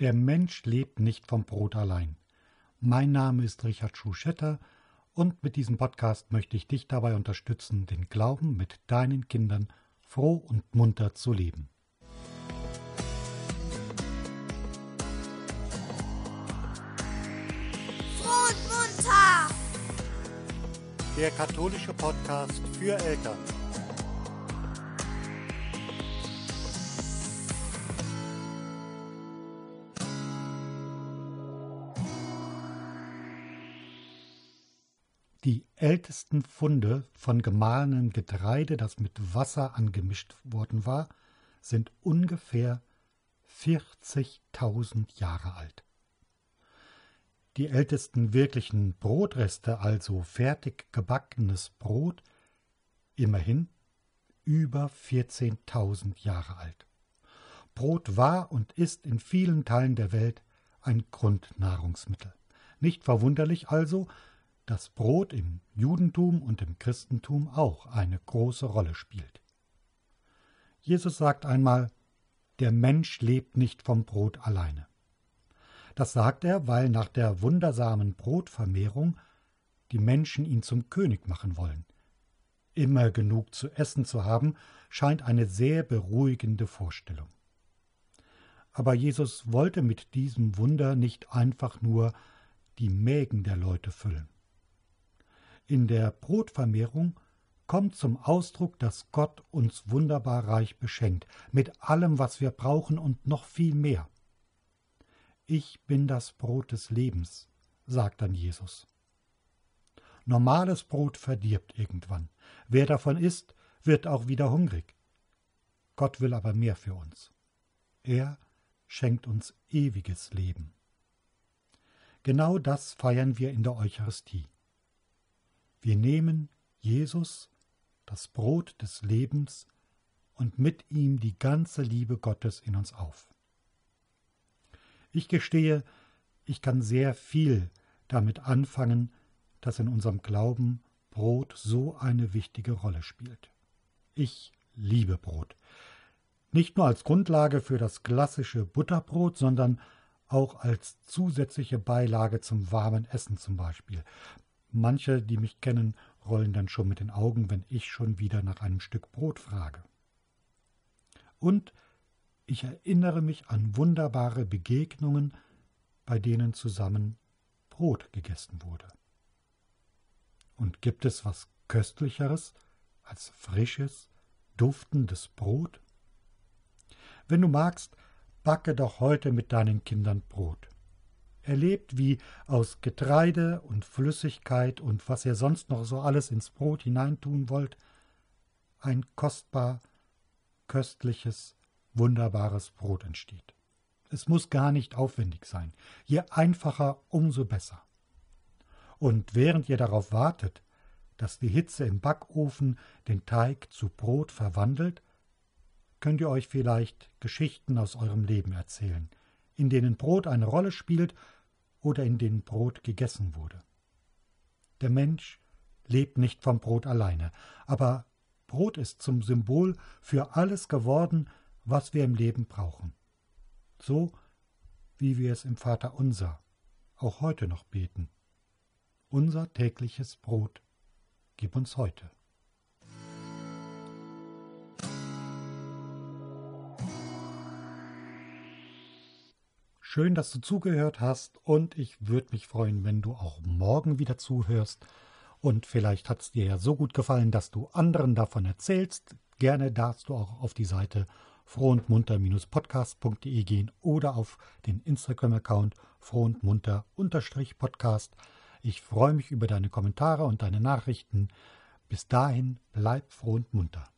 Der Mensch lebt nicht vom Brot allein. Mein Name ist Richard Schuschetter und mit diesem Podcast möchte ich dich dabei unterstützen, den Glauben mit deinen Kindern froh und munter zu leben. Froh und munter! Der katholische Podcast für Eltern. Die ältesten Funde von gemahlenem Getreide, das mit Wasser angemischt worden war, sind ungefähr 40.000 Jahre alt. Die ältesten wirklichen Brotreste, also fertig gebackenes Brot, immerhin über 14.000 Jahre alt. Brot war und ist in vielen Teilen der Welt ein Grundnahrungsmittel. Nicht verwunderlich also, dass Brot im Judentum und im Christentum auch eine große Rolle spielt. Jesus sagt einmal, der Mensch lebt nicht vom Brot alleine. Das sagt er, weil nach der wundersamen Brotvermehrung die Menschen ihn zum König machen wollen. Immer genug zu essen zu haben, scheint eine sehr beruhigende Vorstellung. Aber Jesus wollte mit diesem Wunder nicht einfach nur die Mägen der Leute füllen. In der Brotvermehrung kommt zum Ausdruck, dass Gott uns wunderbar reich beschenkt, mit allem, was wir brauchen und noch viel mehr. Ich bin das Brot des Lebens, sagt dann Jesus. Normales Brot verdirbt irgendwann. Wer davon isst, wird auch wieder hungrig. Gott will aber mehr für uns. Er schenkt uns ewiges Leben. Genau das feiern wir in der Eucharistie. Wir nehmen Jesus, das Brot des Lebens, und mit ihm die ganze Liebe Gottes in uns auf. Ich gestehe, ich kann sehr viel damit anfangen, dass in unserem Glauben Brot so eine wichtige Rolle spielt. Ich liebe Brot. Nicht nur als Grundlage für das klassische Butterbrot, sondern auch als zusätzliche Beilage zum warmen Essen zum Beispiel. Manche, die mich kennen, rollen dann schon mit den Augen, wenn ich schon wieder nach einem Stück Brot frage. Und ich erinnere mich an wunderbare Begegnungen, bei denen zusammen Brot gegessen wurde. Und gibt es was Köstlicheres als frisches, duftendes Brot? Wenn du magst, backe doch heute mit deinen Kindern Brot. Erlebt, wie aus Getreide und Flüssigkeit und was ihr sonst noch so alles ins Brot hineintun wollt, ein kostbar, köstliches, wunderbares Brot entsteht. Es muss gar nicht aufwendig sein. Je einfacher, umso besser. Und während ihr darauf wartet, dass die Hitze im Backofen den Teig zu Brot verwandelt, könnt ihr euch vielleicht Geschichten aus eurem Leben erzählen, in denen Brot eine Rolle spielt oder in denen Brot gegessen wurde. Der Mensch lebt nicht vom Brot alleine, aber Brot ist zum Symbol für alles geworden, was wir im Leben brauchen. So wie wir es im Vater unser auch heute noch beten. Unser tägliches Brot gib uns heute. Schön, dass du zugehört hast und ich würde mich freuen, wenn du auch morgen wieder zuhörst. Und vielleicht hat es dir ja so gut gefallen, dass du anderen davon erzählst. Gerne darfst du auch auf die Seite frohundmunter-podcast.de gehen oder auf den Instagram-Account frohundmunter-podcast. Ich freue mich über deine Kommentare und deine Nachrichten. Bis dahin, bleib froh und munter.